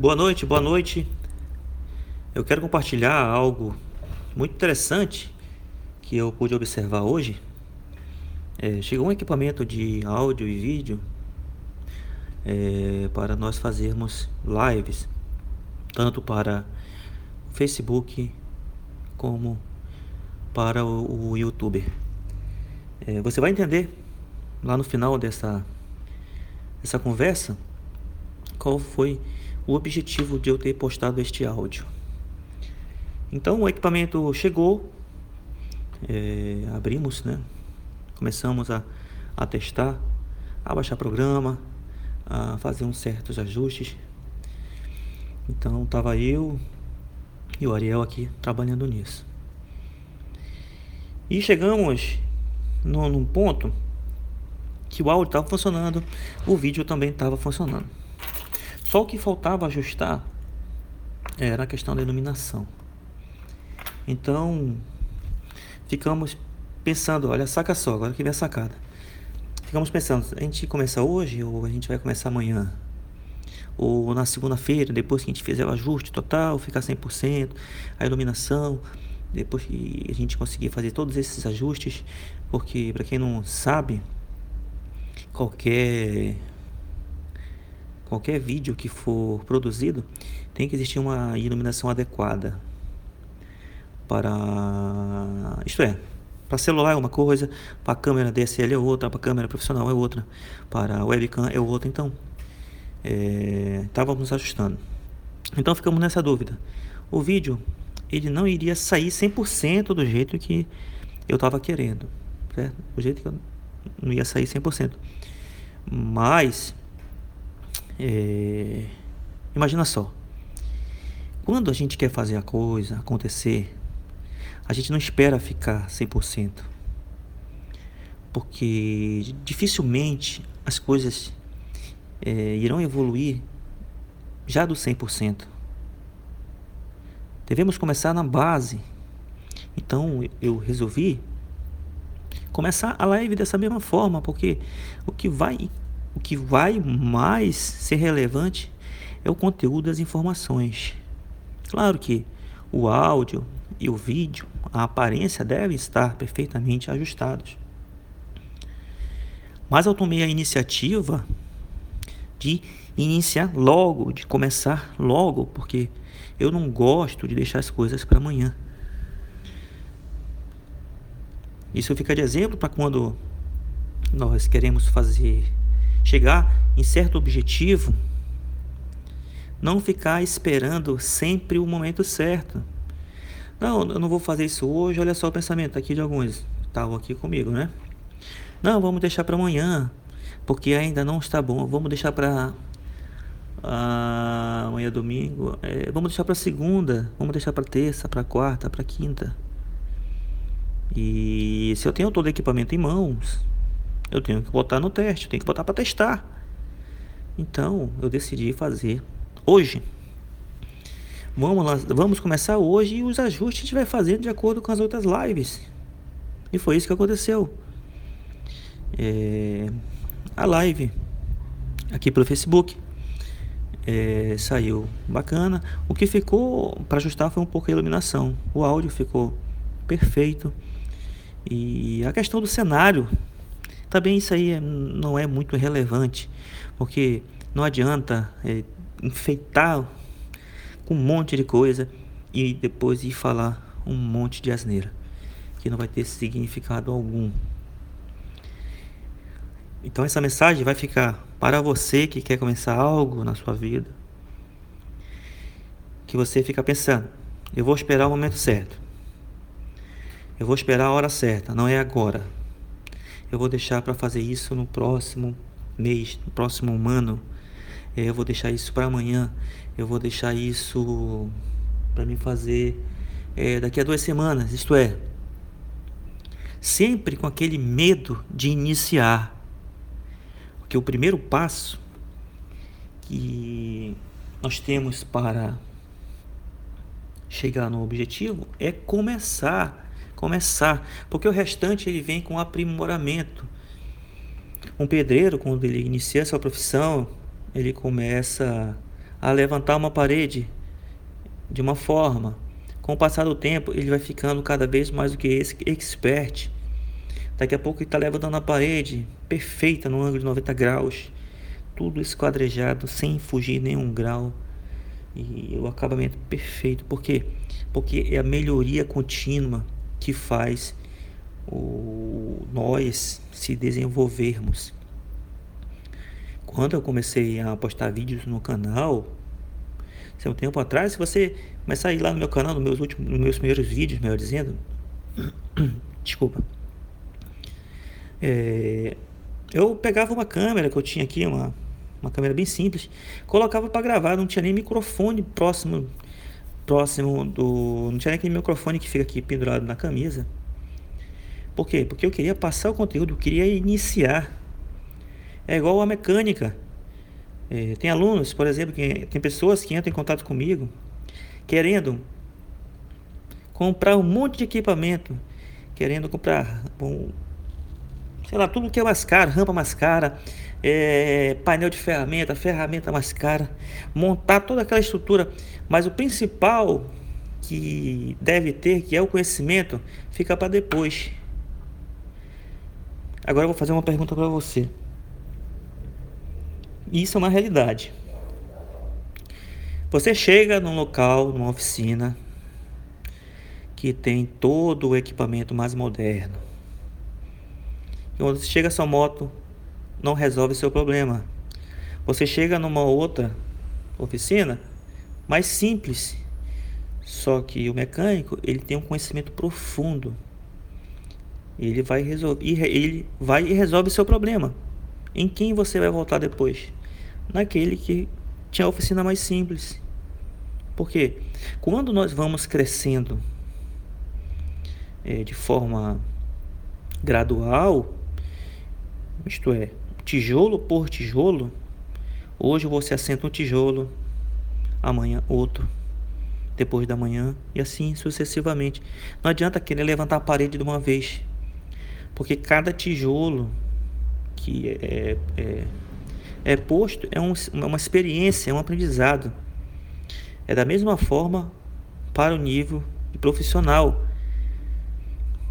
Boa noite, boa noite. Eu quero compartilhar algo muito interessante que eu pude observar hoje. É, chegou um equipamento de áudio e vídeo é, para nós fazermos lives, tanto para o Facebook como para o, o YouTube. É, você vai entender lá no final dessa, dessa conversa qual foi o objetivo de eu ter postado este áudio. Então o equipamento chegou, é, abrimos, né? Começamos a, a testar, a baixar programa, a fazer uns certos ajustes. Então estava eu e o Ariel aqui trabalhando nisso. E chegamos no, num ponto que o áudio estava funcionando, o vídeo também estava funcionando. Só o que faltava ajustar era a questão da iluminação. Então, ficamos pensando, olha, saca só, agora que vem a sacada. Ficamos pensando, a gente começa hoje ou a gente vai começar amanhã? Ou na segunda-feira, depois que a gente fizer o ajuste total, ficar 100%, a iluminação, depois que a gente conseguir fazer todos esses ajustes, porque para quem não sabe, qualquer qualquer vídeo que for produzido tem que existir uma iluminação adequada para isto é para celular é uma coisa para câmera DSL é outra para câmera profissional é outra para webcam é outra. Então é, estávamos ajustando então ficamos nessa dúvida. O vídeo ele não iria sair 100% do jeito que eu estava querendo certo? do jeito que eu não ia sair 100% mas é, imagina só quando a gente quer fazer a coisa acontecer a gente não espera ficar 100%. Porque dificilmente as coisas é, irão evoluir já do 100%. Devemos começar na base. Então eu resolvi começar a live dessa mesma forma, porque o que vai o que vai mais ser relevante é o conteúdo das informações. Claro que o áudio e o vídeo a aparência deve estar perfeitamente ajustados. Mas eu tomei a iniciativa de iniciar logo, de começar logo, porque eu não gosto de deixar as coisas para amanhã. Isso fica de exemplo para quando nós queremos fazer chegar em certo objetivo, não ficar esperando sempre o momento certo. Não, eu não vou fazer isso hoje. Olha só o pensamento aqui de alguns estavam aqui comigo, né? Não, vamos deixar para amanhã, porque ainda não está bom. Vamos deixar para ah, amanhã domingo. É, vamos deixar para segunda. Vamos deixar para terça, para quarta, para quinta. E se eu tenho todo o equipamento em mãos, eu tenho que botar no teste, eu tenho que botar para testar. Então, eu decidi fazer hoje. Vamos, lá, vamos começar hoje e os ajustes a gente vai fazendo de acordo com as outras lives. E foi isso que aconteceu. É, a live aqui pelo Facebook é, saiu bacana. O que ficou para ajustar foi um pouco a iluminação. O áudio ficou perfeito. E a questão do cenário, também isso aí não é muito relevante, porque não adianta é, enfeitar com um monte de coisa e depois ir falar um monte de asneira que não vai ter significado algum. Então essa mensagem vai ficar para você que quer começar algo na sua vida. Que você fica pensando, eu vou esperar o momento certo. Eu vou esperar a hora certa, não é agora. Eu vou deixar para fazer isso no próximo mês, no próximo ano. Eu vou deixar isso para amanhã eu vou deixar isso para me fazer é, daqui a duas semanas, isto é, sempre com aquele medo de iniciar. Porque o primeiro passo que nós temos para chegar no objetivo é começar, começar, porque o restante ele vem com aprimoramento. Um pedreiro, quando ele inicia sua profissão, ele começa a levantar uma parede de uma forma. Com o passar do tempo, ele vai ficando cada vez mais do que esse expert. Daqui a pouco ele está levantando a parede perfeita no ângulo de 90 graus, tudo esquadrejado, sem fugir nenhum grau. E o acabamento perfeito. Por quê? Porque é a melhoria contínua que faz o, nós se desenvolvermos. Quando eu comecei a postar vídeos no canal, um tempo atrás, se você começar a ir lá no meu canal, nos meus últimos, nos meus primeiros vídeos, melhor dizendo, desculpa, é, eu pegava uma câmera que eu tinha aqui, uma, uma câmera bem simples, colocava para gravar, não tinha nem microfone próximo, próximo do, não tinha nem aquele microfone que fica aqui pendurado na camisa. Por quê? Porque eu queria passar o conteúdo, eu queria iniciar. É igual a mecânica. É, tem alunos, por exemplo, que, tem pessoas que entram em contato comigo querendo comprar um monte de equipamento, querendo comprar, bom, sei lá, tudo que é mais caro, rampa mais cara, é, painel de ferramenta, ferramenta mais cara, montar toda aquela estrutura, mas o principal que deve ter, que é o conhecimento, fica para depois. Agora eu vou fazer uma pergunta para você. Isso é uma realidade. Você chega num local, numa oficina, que tem todo o equipamento mais moderno. E quando você chega a sua moto, não resolve seu problema. Você chega numa outra oficina mais simples, só que o mecânico ele tem um conhecimento profundo ele vai resolver, ele vai e resolve seu problema. Em quem você vai voltar depois? Naquele que tinha a oficina mais simples. Porque quando nós vamos crescendo é, de forma gradual, isto é, tijolo por tijolo, hoje você assenta um tijolo, amanhã outro, depois da manhã e assim sucessivamente. Não adianta querer levantar a parede de uma vez. Porque cada tijolo que é, é, é posto é um, uma experiência, é um aprendizado. É da mesma forma para o nível profissional.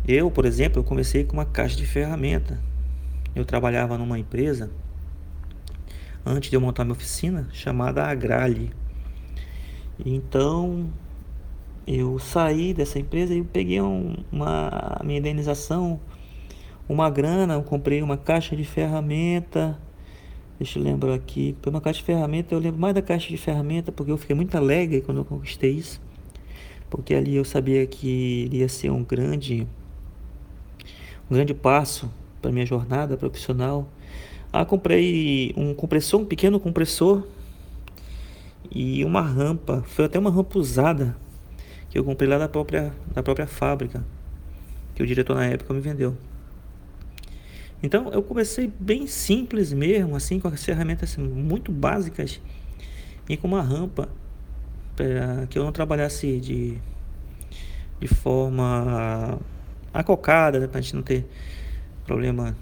Eu, por exemplo, eu comecei com uma caixa de ferramenta. Eu trabalhava numa empresa antes de eu montar minha oficina chamada Agrale. Então eu saí dessa empresa e peguei um, uma minha indenização uma grana, eu comprei uma caixa de ferramenta. Deixa eu lembrar aqui. Uma caixa de ferramenta, eu lembro mais da caixa de ferramenta porque eu fiquei muito alegre quando eu conquistei isso. Porque ali eu sabia que iria ser um grande um grande passo para minha jornada profissional. Ah, comprei um compressor, um pequeno compressor e uma rampa. Foi até uma rampa usada que eu comprei lá da própria da própria fábrica que o diretor na época me vendeu. Então eu comecei bem simples mesmo, assim, com as ferramentas assim, muito básicas e com uma rampa para que eu não trabalhasse de, de forma acocada, né, para a gente não ter problema,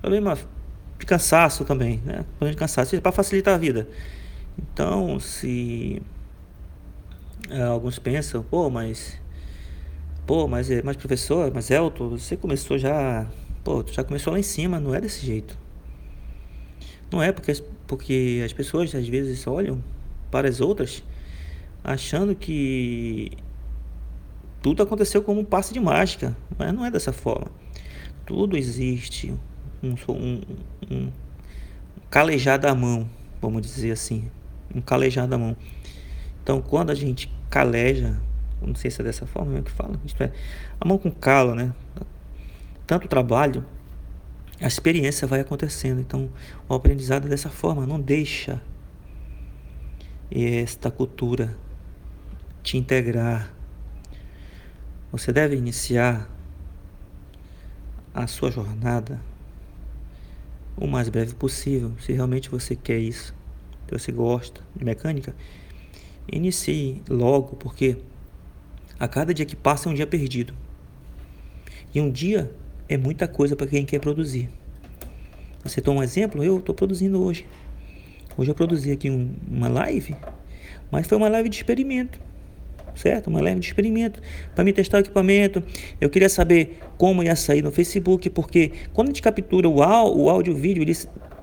problema de cansaço também, né? Problema de cansaço, para facilitar a vida. Então, se é, alguns pensam, pô, mas pô, mas, é, mas professor, mas Elton, você começou já Pô, tu já começou lá em cima, não é desse jeito. Não é porque, porque as pessoas às vezes olham para as outras achando que tudo aconteceu como um passe de mágica, mas não é dessa forma. Tudo existe um, um, um calejado à mão, vamos dizer assim, um calejado à mão. Então, quando a gente caleja, não sei se é dessa forma que fala, é, a mão com calo, né? tanto trabalho, a experiência vai acontecendo. Então, o aprendizado é dessa forma, não deixa esta cultura te integrar. Você deve iniciar a sua jornada o mais breve possível, se realmente você quer isso, se você gosta de mecânica, inicie logo, porque a cada dia que passa é um dia perdido. E um dia é muita coisa para quem quer produzir. Você toma um exemplo? Eu estou produzindo hoje. Hoje eu produzi aqui um, uma live, mas foi uma live de experimento, certo? Uma live de experimento para me testar o equipamento. Eu queria saber como ia sair no Facebook, porque quando a gente captura o, o áudio o vídeo, ele,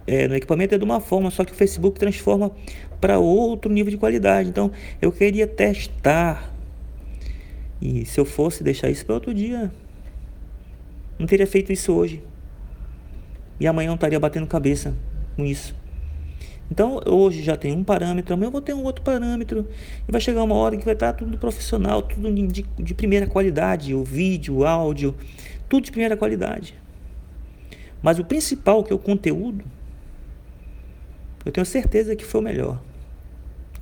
é, no equipamento é de uma forma, só que o Facebook transforma para outro nível de qualidade. Então eu queria testar. E se eu fosse deixar isso para outro dia, não teria feito isso hoje. E amanhã eu estaria batendo cabeça com isso. Então, hoje já tem um parâmetro, amanhã eu vou ter um outro parâmetro. E vai chegar uma hora que vai estar tudo profissional, tudo de, de primeira qualidade, o vídeo, o áudio, tudo de primeira qualidade. Mas o principal, que é o conteúdo, eu tenho certeza que foi o melhor.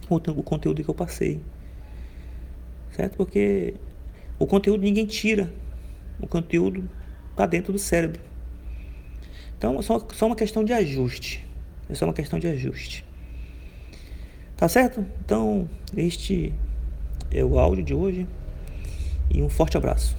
O, conteúdo que eu passei. Certo? Porque o conteúdo ninguém tira. O conteúdo está dentro do cérebro. Então, é só, só uma questão de ajuste. É só uma questão de ajuste. Tá certo? Então, este é o áudio de hoje. E um forte abraço.